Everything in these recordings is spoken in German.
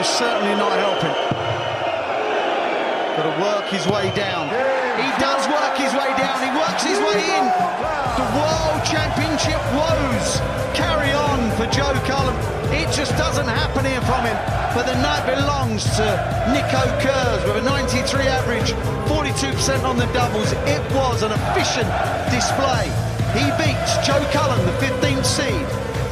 most certainly not helping. Got to work his way down. He does work his way down. He works his way in. The World Championship woes carry on for Joe Cullen. It just doesn't happen here from him. But the night belongs to Nico Kurz with a 93 average, 42% on the doubles. It was an efficient display. He beats Joe Cullen, the 15th seed,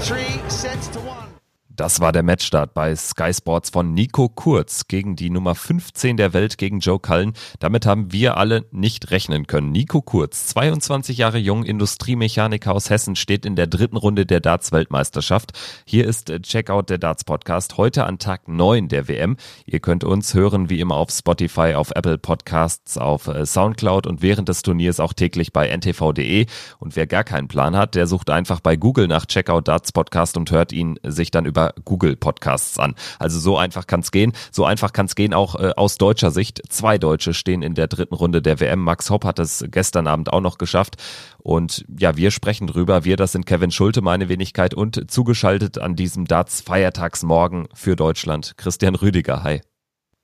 three sets to one. Das war der Matchstart bei Sky Sports von Nico Kurz gegen die Nummer 15 der Welt gegen Joe Cullen. Damit haben wir alle nicht rechnen können. Nico Kurz, 22 Jahre jung, Industriemechaniker aus Hessen, steht in der dritten Runde der Darts-Weltmeisterschaft. Hier ist äh, Checkout der Darts Podcast heute an Tag 9 der WM. Ihr könnt uns hören wie immer auf Spotify, auf Apple Podcasts, auf äh, Soundcloud und während des Turniers auch täglich bei ntv.de. Und wer gar keinen Plan hat, der sucht einfach bei Google nach Checkout Darts Podcast und hört ihn sich dann über Google Podcasts an. Also so einfach kann es gehen. So einfach kann es gehen auch äh, aus deutscher Sicht. Zwei Deutsche stehen in der dritten Runde der WM. Max Hopp hat es gestern Abend auch noch geschafft. Und ja, wir sprechen drüber. Wir, das sind Kevin Schulte, meine Wenigkeit und zugeschaltet an diesem Darts Feiertagsmorgen für Deutschland Christian Rüdiger. Hi.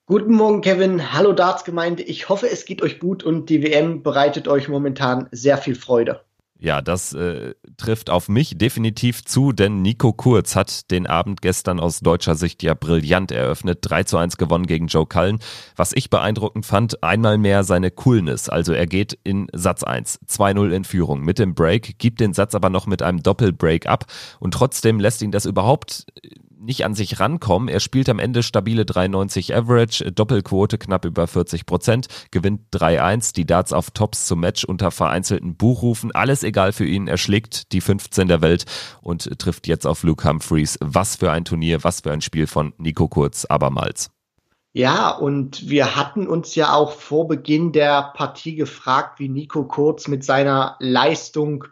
Guten Morgen, Kevin. Hallo Darts-Gemeinde. Ich hoffe, es geht euch gut und die WM bereitet euch momentan sehr viel Freude. Ja, das äh, trifft auf mich definitiv zu, denn Nico Kurz hat den Abend gestern aus deutscher Sicht ja brillant eröffnet. 3 zu 1 gewonnen gegen Joe Cullen. Was ich beeindruckend fand, einmal mehr seine Coolness. Also er geht in Satz 1, 2-0 in Führung mit dem Break, gibt den Satz aber noch mit einem Doppelbreak ab und trotzdem lässt ihn das überhaupt nicht an sich rankommen. Er spielt am Ende stabile 93 Average, Doppelquote knapp über 40 Prozent, gewinnt 3-1, die Darts auf Tops zum Match unter vereinzelten Buchrufen. Alles egal für ihn. Er schlägt die 15 der Welt und trifft jetzt auf Luke Humphreys. Was für ein Turnier, was für ein Spiel von Nico Kurz abermals. Ja, und wir hatten uns ja auch vor Beginn der Partie gefragt, wie Nico Kurz mit seiner Leistung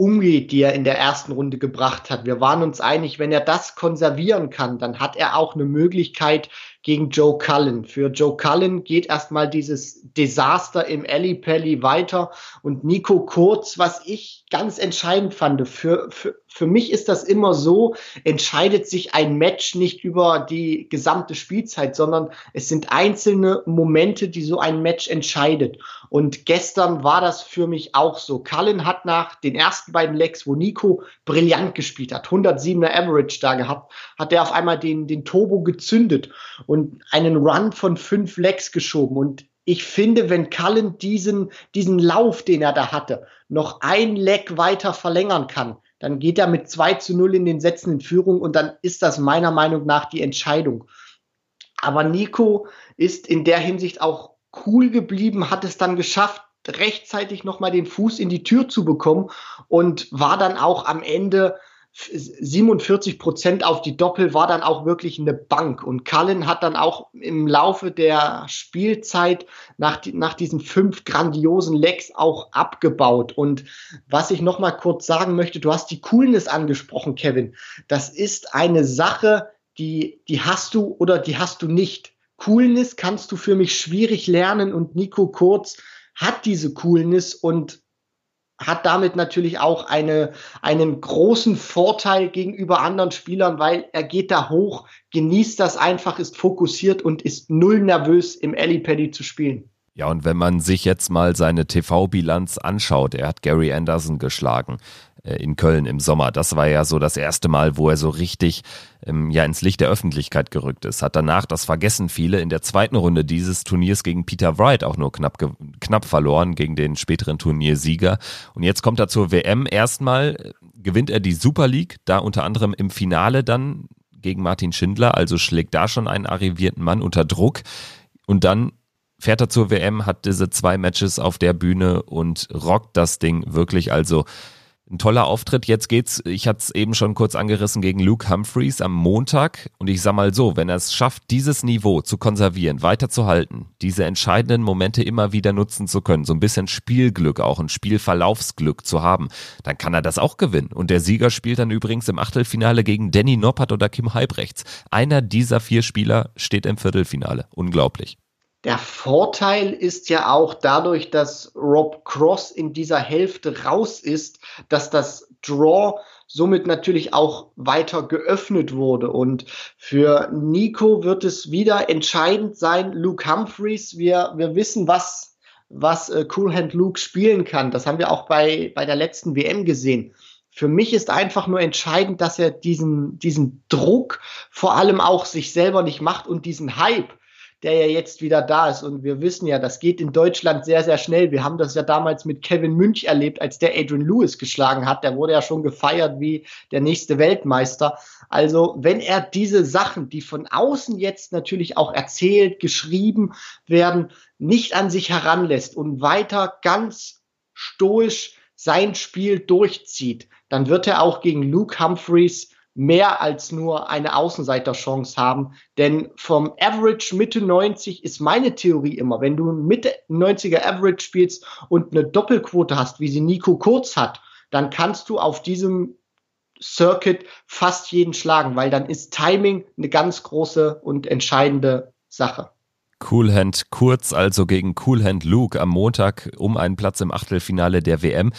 umgeht, die er in der ersten Runde gebracht hat. Wir waren uns einig, wenn er das konservieren kann, dann hat er auch eine Möglichkeit, gegen Joe Cullen. Für Joe Cullen geht erstmal dieses Desaster im Alley Pally weiter und Nico Kurz, was ich ganz entscheidend fand, für, für, für mich ist das immer so, entscheidet sich ein Match nicht über die gesamte Spielzeit, sondern es sind einzelne Momente, die so ein Match entscheidet. Und gestern war das für mich auch so. Cullen hat nach den ersten beiden Legs, wo Nico brillant gespielt hat, 107er Average da gehabt, hat er auf einmal den, den Turbo gezündet und einen Run von fünf Legs geschoben. Und ich finde, wenn Cullen diesen, diesen Lauf, den er da hatte, noch ein Leg weiter verlängern kann, dann geht er mit 2 zu 0 in den Sätzen in Führung und dann ist das meiner Meinung nach die Entscheidung. Aber Nico ist in der Hinsicht auch cool geblieben, hat es dann geschafft, rechtzeitig nochmal den Fuß in die Tür zu bekommen und war dann auch am Ende 47 Prozent auf die Doppel war dann auch wirklich eine Bank. Und Cullen hat dann auch im Laufe der Spielzeit nach, nach diesen fünf grandiosen Legs auch abgebaut. Und was ich noch mal kurz sagen möchte, du hast die Coolness angesprochen, Kevin. Das ist eine Sache, die, die hast du oder die hast du nicht. Coolness kannst du für mich schwierig lernen und Nico Kurz hat diese Coolness und hat damit natürlich auch eine, einen großen Vorteil gegenüber anderen Spielern, weil er geht da hoch, genießt das einfach, ist fokussiert und ist null nervös im Paddy zu spielen. Ja, und wenn man sich jetzt mal seine TV-Bilanz anschaut, er hat Gary Anderson geschlagen. Äh, in Köln im Sommer. Das war ja so das erste Mal, wo er so richtig ähm, ja ins Licht der Öffentlichkeit gerückt ist. Hat danach, das vergessen viele, in der zweiten Runde dieses Turniers gegen Peter Wright auch nur knapp, knapp verloren, gegen den späteren Turniersieger. Und jetzt kommt er zur WM. Erstmal gewinnt er die Super League, da unter anderem im Finale dann gegen Martin Schindler, also schlägt da schon einen arrivierten Mann unter Druck. Und dann fährt er zur WM, hat diese zwei Matches auf der Bühne und rockt das Ding wirklich. Also ein toller Auftritt. Jetzt geht's, ich hatte es eben schon kurz angerissen, gegen Luke Humphreys am Montag. Und ich sag mal so, wenn er es schafft, dieses Niveau zu konservieren, weiterzuhalten, diese entscheidenden Momente immer wieder nutzen zu können, so ein bisschen Spielglück auch, ein Spielverlaufsglück zu haben, dann kann er das auch gewinnen. Und der Sieger spielt dann übrigens im Achtelfinale gegen Danny Noppert oder Kim Halbrechts. Einer dieser vier Spieler steht im Viertelfinale. Unglaublich. Der Vorteil ist ja auch dadurch, dass Rob Cross in dieser Hälfte raus ist, dass das Draw somit natürlich auch weiter geöffnet wurde. Und für Nico wird es wieder entscheidend sein, Luke Humphreys. Wir, wir wissen, was, was äh, Cool Hand Luke spielen kann. Das haben wir auch bei, bei der letzten WM gesehen. Für mich ist einfach nur entscheidend, dass er diesen, diesen Druck vor allem auch sich selber nicht macht und diesen Hype, der ja jetzt wieder da ist. Und wir wissen ja, das geht in Deutschland sehr, sehr schnell. Wir haben das ja damals mit Kevin Münch erlebt, als der Adrian Lewis geschlagen hat. Der wurde ja schon gefeiert wie der nächste Weltmeister. Also wenn er diese Sachen, die von außen jetzt natürlich auch erzählt, geschrieben werden, nicht an sich heranlässt und weiter ganz stoisch sein Spiel durchzieht, dann wird er auch gegen Luke Humphreys mehr als nur eine Außenseiterchance haben. Denn vom Average Mitte 90 ist meine Theorie immer, wenn du Mitte 90er Average spielst und eine Doppelquote hast, wie sie Nico Kurz hat, dann kannst du auf diesem Circuit fast jeden schlagen, weil dann ist Timing eine ganz große und entscheidende Sache. Coolhand Kurz also gegen Coolhand Luke am Montag um einen Platz im Achtelfinale der WM.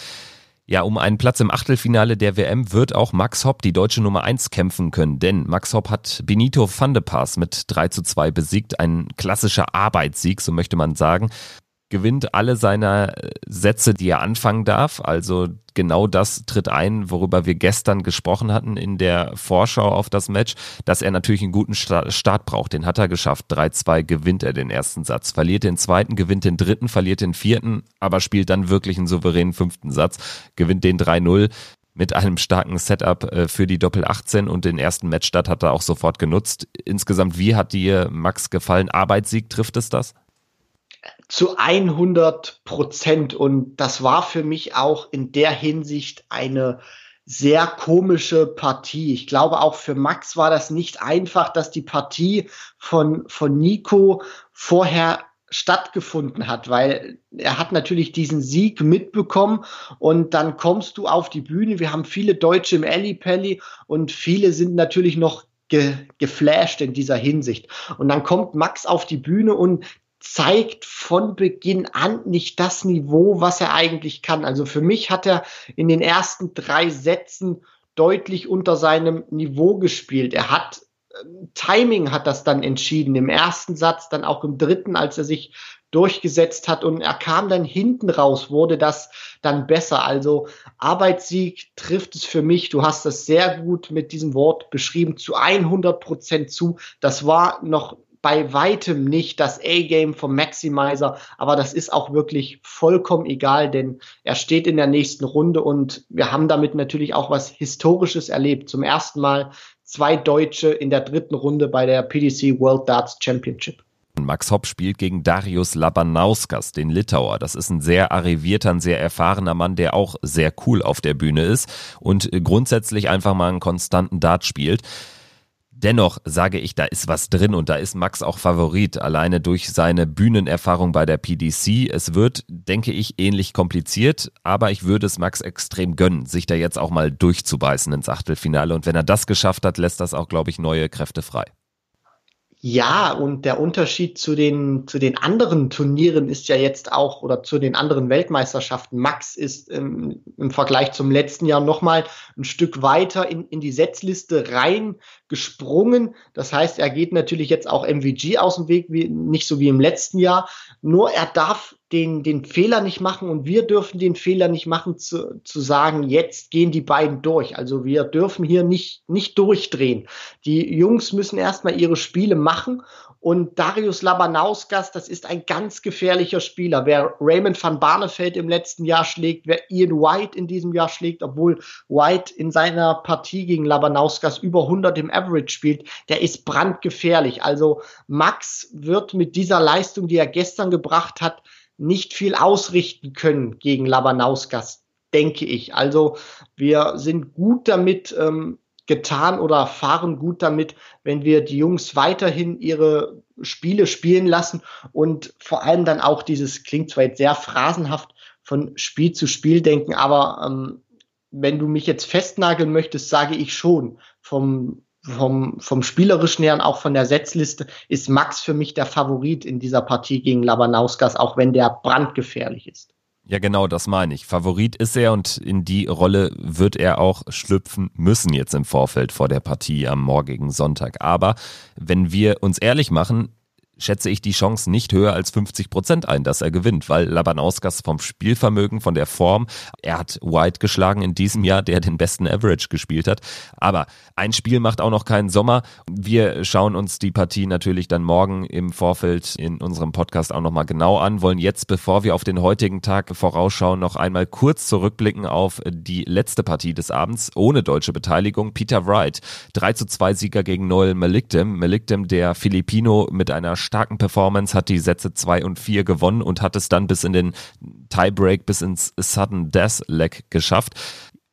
Ja, um einen Platz im Achtelfinale der WM wird auch Max Hopp, die deutsche Nummer 1, kämpfen können, denn Max Hopp hat Benito van de Paas mit 3 zu 2 besiegt, ein klassischer Arbeitssieg, so möchte man sagen gewinnt alle seiner äh, Sätze, die er anfangen darf. Also genau das tritt ein, worüber wir gestern gesprochen hatten in der Vorschau auf das Match, dass er natürlich einen guten Start braucht. Den hat er geschafft. 3-2 gewinnt er den ersten Satz, verliert den zweiten, gewinnt den dritten, verliert den vierten, aber spielt dann wirklich einen souveränen fünften Satz, gewinnt den 3-0 mit einem starken Setup äh, für die Doppel 18 und den ersten Matchstart hat er auch sofort genutzt. Insgesamt, wie hat dir Max gefallen? Arbeitssieg, trifft es das? Zu 100 Prozent. Und das war für mich auch in der Hinsicht eine sehr komische Partie. Ich glaube, auch für Max war das nicht einfach, dass die Partie von, von Nico vorher stattgefunden hat, weil er hat natürlich diesen Sieg mitbekommen und dann kommst du auf die Bühne. Wir haben viele Deutsche im Alley Pally und viele sind natürlich noch ge geflasht in dieser Hinsicht. Und dann kommt Max auf die Bühne und zeigt von Beginn an nicht das Niveau, was er eigentlich kann. Also für mich hat er in den ersten drei Sätzen deutlich unter seinem Niveau gespielt. Er hat ähm, Timing hat das dann entschieden. Im ersten Satz, dann auch im dritten, als er sich durchgesetzt hat und er kam dann hinten raus, wurde das dann besser. Also Arbeitssieg trifft es für mich. Du hast das sehr gut mit diesem Wort beschrieben, zu 100 Prozent zu. Das war noch bei weitem nicht das A-Game vom Maximizer, aber das ist auch wirklich vollkommen egal, denn er steht in der nächsten Runde und wir haben damit natürlich auch was Historisches erlebt. Zum ersten Mal zwei Deutsche in der dritten Runde bei der PDC World Darts Championship. Max Hopp spielt gegen Darius Labanauskas, den Litauer. Das ist ein sehr arrivierter, ein sehr erfahrener Mann, der auch sehr cool auf der Bühne ist und grundsätzlich einfach mal einen konstanten Dart spielt. Dennoch sage ich, da ist was drin und da ist Max auch Favorit, alleine durch seine Bühnenerfahrung bei der PDC. Es wird, denke ich, ähnlich kompliziert, aber ich würde es Max extrem gönnen, sich da jetzt auch mal durchzubeißen ins Achtelfinale. Und wenn er das geschafft hat, lässt das auch, glaube ich, neue Kräfte frei. Ja, und der Unterschied zu den, zu den anderen Turnieren ist ja jetzt auch, oder zu den anderen Weltmeisterschaften, Max ist im, im Vergleich zum letzten Jahr nochmal ein Stück weiter in, in die Setzliste reingesprungen. Das heißt, er geht natürlich jetzt auch MVG aus dem Weg, wie, nicht so wie im letzten Jahr. Nur er darf den, den Fehler nicht machen und wir dürfen den Fehler nicht machen, zu, zu sagen, jetzt gehen die beiden durch. Also wir dürfen hier nicht, nicht durchdrehen. Die Jungs müssen erstmal ihre Spiele machen und Darius Labanauskas, das ist ein ganz gefährlicher Spieler. Wer Raymond van Barneveld im letzten Jahr schlägt, wer Ian White in diesem Jahr schlägt, obwohl White in seiner Partie gegen Labanauskas über 100 im Average spielt, der ist brandgefährlich. Also Max wird mit dieser Leistung, die er gestern gebracht hat, nicht viel ausrichten können gegen Labanauskas, denke ich. Also wir sind gut damit ähm, getan oder fahren gut damit, wenn wir die Jungs weiterhin ihre Spiele spielen lassen und vor allem dann auch dieses, klingt zwar jetzt sehr phrasenhaft, von Spiel zu Spiel denken, aber ähm, wenn du mich jetzt festnageln möchtest, sage ich schon, vom vom, vom spielerischen her und auch von der Setzliste ist Max für mich der Favorit in dieser Partie gegen Labanauskas, auch wenn der brandgefährlich ist. Ja, genau, das meine ich. Favorit ist er und in die Rolle wird er auch schlüpfen müssen jetzt im Vorfeld vor der Partie am morgigen Sonntag. Aber wenn wir uns ehrlich machen, schätze ich die Chance nicht höher als 50 Prozent ein, dass er gewinnt, weil Labanauskas vom Spielvermögen, von der Form, er hat White geschlagen in diesem Jahr, der den besten Average gespielt hat. Aber ein Spiel macht auch noch keinen Sommer. Wir schauen uns die Partie natürlich dann morgen im Vorfeld in unserem Podcast auch nochmal genau an, wollen jetzt, bevor wir auf den heutigen Tag vorausschauen, noch einmal kurz zurückblicken auf die letzte Partie des Abends ohne deutsche Beteiligung. Peter Wright, 3 zu 2 Sieger gegen Noel Malikdem. Malikdem, der Filipino mit einer starken Performance, hat die Sätze 2 und 4 gewonnen und hat es dann bis in den Tiebreak, bis ins Sudden Death Leg geschafft.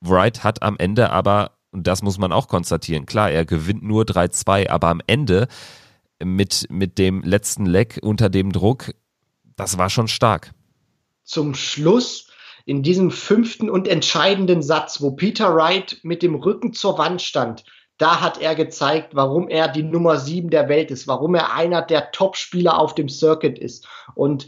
Wright hat am Ende aber, und das muss man auch konstatieren, klar, er gewinnt nur 3-2, aber am Ende mit, mit dem letzten Leg unter dem Druck, das war schon stark. Zum Schluss in diesem fünften und entscheidenden Satz, wo Peter Wright mit dem Rücken zur Wand stand, da hat er gezeigt, warum er die Nummer sieben der Welt ist, warum er einer der Top-Spieler auf dem Circuit ist und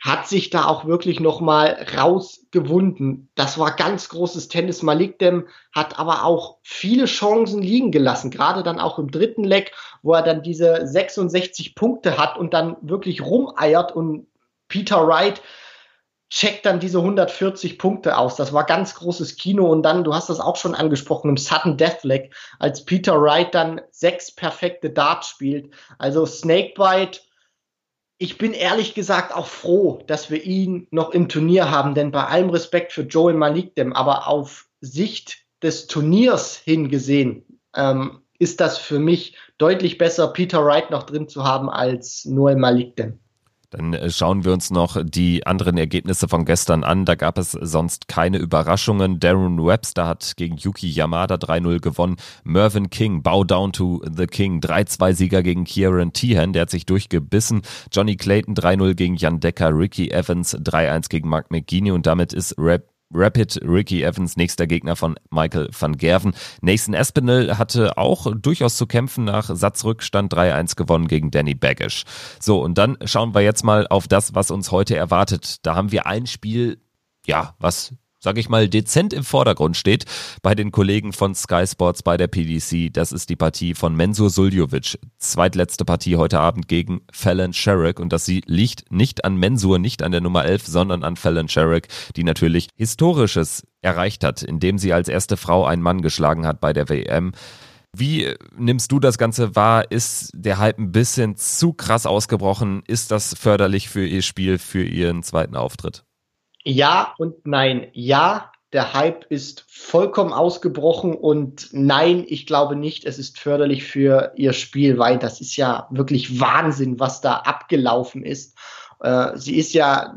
hat sich da auch wirklich nochmal rausgewunden. Das war ganz großes Tennis. Malik Dem hat aber auch viele Chancen liegen gelassen, gerade dann auch im dritten Leck, wo er dann diese 66 Punkte hat und dann wirklich rumeiert und Peter Wright checkt dann diese 140 Punkte aus. Das war ganz großes Kino und dann, du hast das auch schon angesprochen, im Sudden Deathleg, als Peter Wright dann sechs perfekte Darts spielt. Also Snakebite, ich bin ehrlich gesagt auch froh, dass wir ihn noch im Turnier haben, denn bei allem Respekt für Joel Malikdem, aber auf Sicht des Turniers hingesehen, ähm, ist das für mich deutlich besser, Peter Wright noch drin zu haben als Noel Malikdem. Dann äh, schauen wir uns noch die anderen Ergebnisse von gestern an. Da gab es sonst keine Überraschungen. Darren Webster hat gegen Yuki Yamada 3-0 gewonnen. Mervyn King, Bow Down to the King, 3-2-Sieger gegen Kieran Tehan, der hat sich durchgebissen. Johnny Clayton 3-0 gegen Jan Decker, Ricky Evans 3-1 gegen Mark McGeaney und damit ist Rap Rapid Ricky Evans, nächster Gegner von Michael van Gerven. Nathan Espinel hatte auch durchaus zu kämpfen nach Satzrückstand 3-1 gewonnen gegen Danny Baggish. So, und dann schauen wir jetzt mal auf das, was uns heute erwartet. Da haben wir ein Spiel, ja, was sage ich mal, dezent im Vordergrund steht bei den Kollegen von Sky Sports bei der PDC. Das ist die Partie von Mensur Suljovic. Zweitletzte Partie heute Abend gegen Fallon Sherrick. Und das liegt nicht an Mensur, nicht an der Nummer 11, sondern an Fallon Sherrick, die natürlich Historisches erreicht hat, indem sie als erste Frau einen Mann geschlagen hat bei der WM. Wie nimmst du das Ganze wahr? Ist der Hype ein bisschen zu krass ausgebrochen? Ist das förderlich für ihr Spiel, für ihren zweiten Auftritt? Ja und nein. Ja, der Hype ist vollkommen ausgebrochen und nein, ich glaube nicht, es ist förderlich für ihr Spiel, weil das ist ja wirklich Wahnsinn, was da abgelaufen ist. Äh, sie ist ja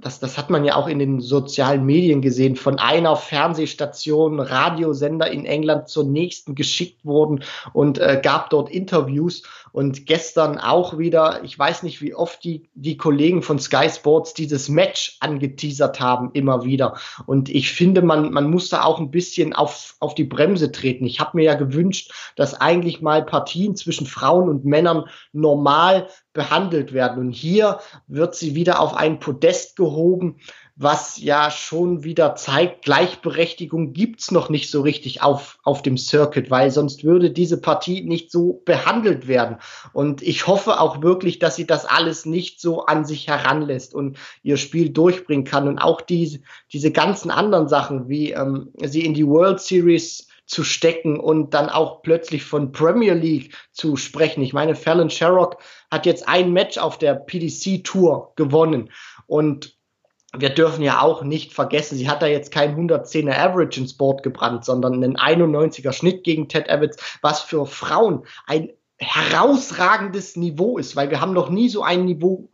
das, das hat man ja auch in den sozialen Medien gesehen, von einer Fernsehstation, Radiosender in England zur nächsten geschickt wurden und äh, gab dort Interviews. Und gestern auch wieder, ich weiß nicht, wie oft die, die Kollegen von Sky Sports dieses Match angeteasert haben, immer wieder. Und ich finde, man, man muss da auch ein bisschen auf, auf die Bremse treten. Ich habe mir ja gewünscht, dass eigentlich mal Partien zwischen Frauen und Männern normal behandelt werden. Und hier wird sie wieder auf ein Podest gehoben, was ja schon wieder zeigt, Gleichberechtigung gibt's noch nicht so richtig auf, auf dem Circuit, weil sonst würde diese Partie nicht so behandelt werden. Und ich hoffe auch wirklich, dass sie das alles nicht so an sich heranlässt und ihr Spiel durchbringen kann. Und auch diese, diese ganzen anderen Sachen, wie ähm, sie in die World Series zu stecken und dann auch plötzlich von Premier League zu sprechen. Ich meine, Fallon Sherrock hat jetzt ein Match auf der PDC Tour gewonnen und wir dürfen ja auch nicht vergessen, sie hat da jetzt kein 110er Average ins Board gebrannt, sondern einen 91er Schnitt gegen Ted Evans, was für Frauen ein herausragendes Niveau ist, weil wir haben noch nie so ein Niveau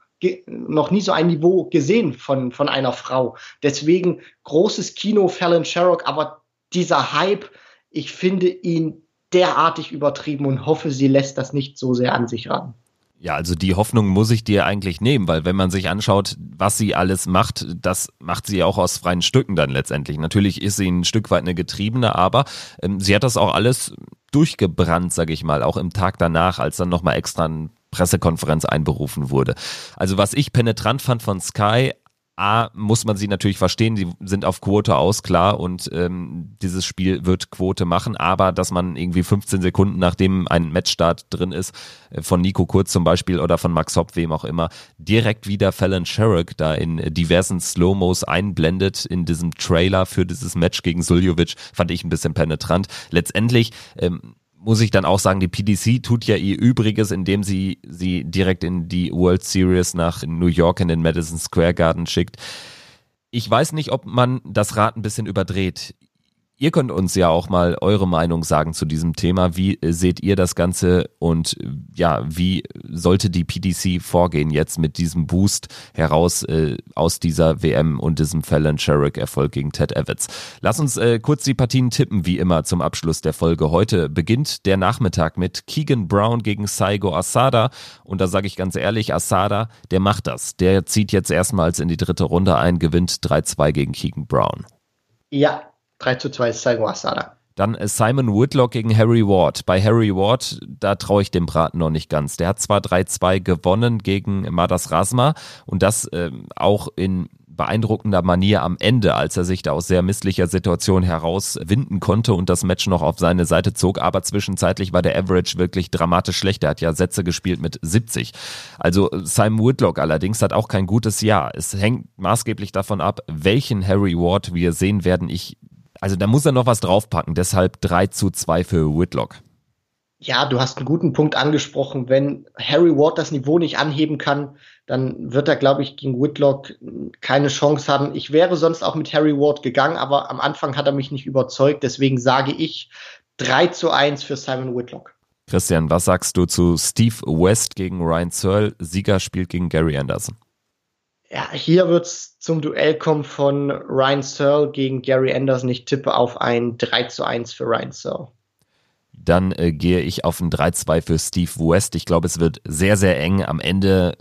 noch nie so ein Niveau gesehen von, von einer Frau. Deswegen großes Kino, Fallon Sherrock, aber dieser Hype, ich finde ihn derartig übertrieben und hoffe, sie lässt das nicht so sehr an sich ran. Ja, also die Hoffnung muss ich dir eigentlich nehmen, weil wenn man sich anschaut, was sie alles macht, das macht sie auch aus freien Stücken dann letztendlich. Natürlich ist sie ein Stück weit eine Getriebene, aber ähm, sie hat das auch alles durchgebrannt, sag ich mal, auch im Tag danach, als dann nochmal extra eine Pressekonferenz einberufen wurde. Also was ich penetrant fand von Sky, A, muss man sie natürlich verstehen, sie sind auf Quote aus, klar, und ähm, dieses Spiel wird Quote machen, aber dass man irgendwie 15 Sekunden, nachdem ein Matchstart drin ist, äh, von Nico Kurz zum Beispiel oder von Max Hopp, wem auch immer, direkt wieder Fallon Sherrick da in diversen Slow-Mos einblendet in diesem Trailer für dieses Match gegen Suljovic, fand ich ein bisschen penetrant. Letztendlich ähm, muss ich dann auch sagen, die PDC tut ja ihr Übriges, indem sie sie direkt in die World Series nach New York in den Madison Square Garden schickt. Ich weiß nicht, ob man das Rad ein bisschen überdreht. Ihr könnt uns ja auch mal eure Meinung sagen zu diesem Thema. Wie seht ihr das Ganze und äh, ja, wie sollte die PDC vorgehen jetzt mit diesem Boost heraus äh, aus dieser WM und diesem Fallon Sherrick Erfolg gegen Ted Evans? Lass uns äh, kurz die Partien tippen, wie immer zum Abschluss der Folge. Heute beginnt der Nachmittag mit Keegan Brown gegen Saigo Asada und da sage ich ganz ehrlich, Asada, der macht das. Der zieht jetzt erstmals in die dritte Runde ein, gewinnt 3-2 gegen Keegan Brown. Ja, 3 zu 2 ist Saigo Asada. Dann Simon Whitlock gegen Harry Ward. Bei Harry Ward, da traue ich dem Braten noch nicht ganz. Der hat zwar 3-2 gewonnen gegen Madas Rasma und das äh, auch in beeindruckender Manier am Ende, als er sich da aus sehr misslicher Situation herauswinden konnte und das Match noch auf seine Seite zog. Aber zwischenzeitlich war der Average wirklich dramatisch schlecht. Er hat ja Sätze gespielt mit 70. Also Simon Whitlock allerdings hat auch kein gutes Jahr. Es hängt maßgeblich davon ab, welchen Harry Ward wir sehen werden. Ich also da muss er noch was draufpacken, deshalb 3 zu 2 für Whitlock. Ja, du hast einen guten Punkt angesprochen. Wenn Harry Ward das Niveau nicht anheben kann, dann wird er, glaube ich, gegen Whitlock keine Chance haben. Ich wäre sonst auch mit Harry Ward gegangen, aber am Anfang hat er mich nicht überzeugt. Deswegen sage ich 3 zu 1 für Simon Whitlock. Christian, was sagst du zu Steve West gegen Ryan Searle? Sieger spielt gegen Gary Anderson. Ja, hier wird's zum Duell kommen von Ryan Searle gegen Gary Anderson. Ich tippe auf ein 3 zu 1 für Ryan Searle. Dann äh, gehe ich auf ein 3-2 für Steve West. Ich glaube, es wird sehr, sehr eng. Am Ende,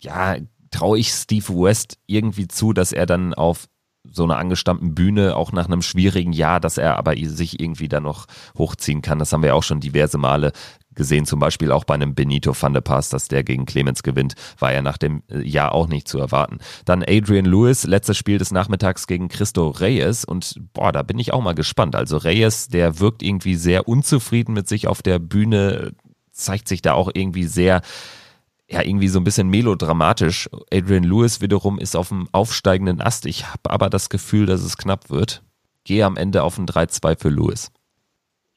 ja, traue ich Steve West irgendwie zu, dass er dann auf so einer angestammten Bühne, auch nach einem schwierigen Jahr, dass er aber sich irgendwie da noch hochziehen kann. Das haben wir auch schon diverse Male gesehen, zum Beispiel auch bei einem Benito van de Pass, dass der gegen Clemens gewinnt, war ja nach dem Jahr auch nicht zu erwarten. Dann Adrian Lewis, letztes Spiel des Nachmittags gegen Christo Reyes und boah, da bin ich auch mal gespannt. Also Reyes, der wirkt irgendwie sehr unzufrieden mit sich auf der Bühne, zeigt sich da auch irgendwie sehr ja irgendwie so ein bisschen melodramatisch. Adrian Lewis wiederum ist auf dem aufsteigenden Ast. Ich habe aber das Gefühl, dass es knapp wird. Gehe am Ende auf ein 3-2 für Lewis.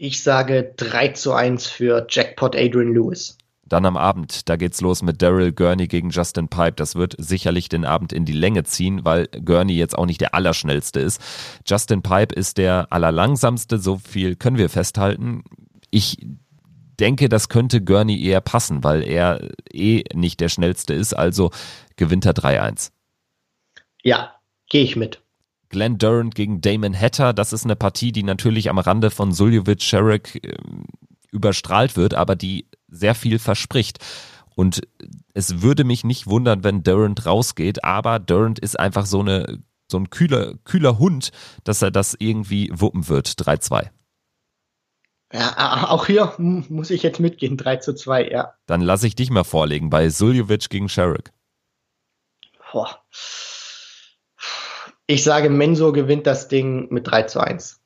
Ich sage 3 zu 1 für Jackpot Adrian Lewis. Dann am Abend, da geht's los mit Daryl Gurney gegen Justin Pipe. Das wird sicherlich den Abend in die Länge ziehen, weil Gurney jetzt auch nicht der Allerschnellste ist. Justin Pipe ist der Allerlangsamste, so viel können wir festhalten. Ich denke, das könnte Gurney eher passen, weil er eh nicht der schnellste ist, also gewinnt er 3-1. Ja, gehe ich mit. Glenn Durant gegen Damon Hatter, das ist eine Partie, die natürlich am Rande von Suljovic Sherrick äh, überstrahlt wird, aber die sehr viel verspricht. Und es würde mich nicht wundern, wenn Durant rausgeht, aber Durant ist einfach so eine so ein kühler, kühler Hund, dass er das irgendwie wuppen wird. 3-2. Ja, auch hier muss ich jetzt mitgehen, 3 zu 2, ja. Dann lasse ich dich mal vorlegen bei Suljovic gegen Sherrick. Boah. Ich sage, Mensur gewinnt das Ding mit 3 zu 1.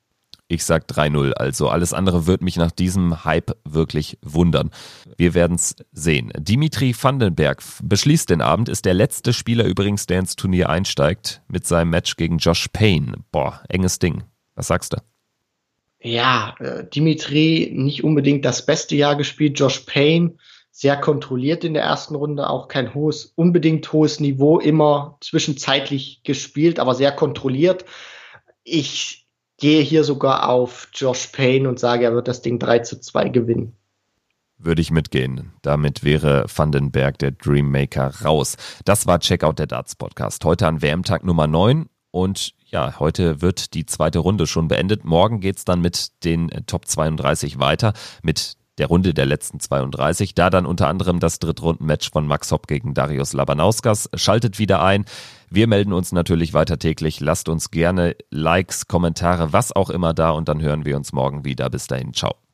Ich sag 3-0. Also alles andere wird mich nach diesem Hype wirklich wundern. Wir werden es sehen. Dimitri Vandenberg beschließt den Abend, ist der letzte Spieler übrigens, der ins Turnier einsteigt, mit seinem Match gegen Josh Payne. Boah, enges Ding. Was sagst du? ja, äh, Dimitri nicht unbedingt das beste Jahr gespielt. Josh Payne sehr kontrolliert in der ersten Runde, auch kein hohes, unbedingt hohes Niveau, immer zwischenzeitlich gespielt, aber sehr kontrolliert. Ich gehe hier sogar auf Josh Payne und sage, er wird das Ding 3 zu 2 gewinnen. Würde ich mitgehen. Damit wäre Vandenberg, der Dreammaker, raus. Das war Checkout der Darts Podcast. Heute an WM-Tag Nummer 9 und ja, heute wird die zweite Runde schon beendet. Morgen geht's dann mit den Top 32 weiter, mit der Runde der letzten 32. Da dann unter anderem das Drittrundenmatch von Max Hopp gegen Darius Labanauskas. Schaltet wieder ein. Wir melden uns natürlich weiter täglich. Lasst uns gerne Likes, Kommentare, was auch immer da und dann hören wir uns morgen wieder. Bis dahin, ciao.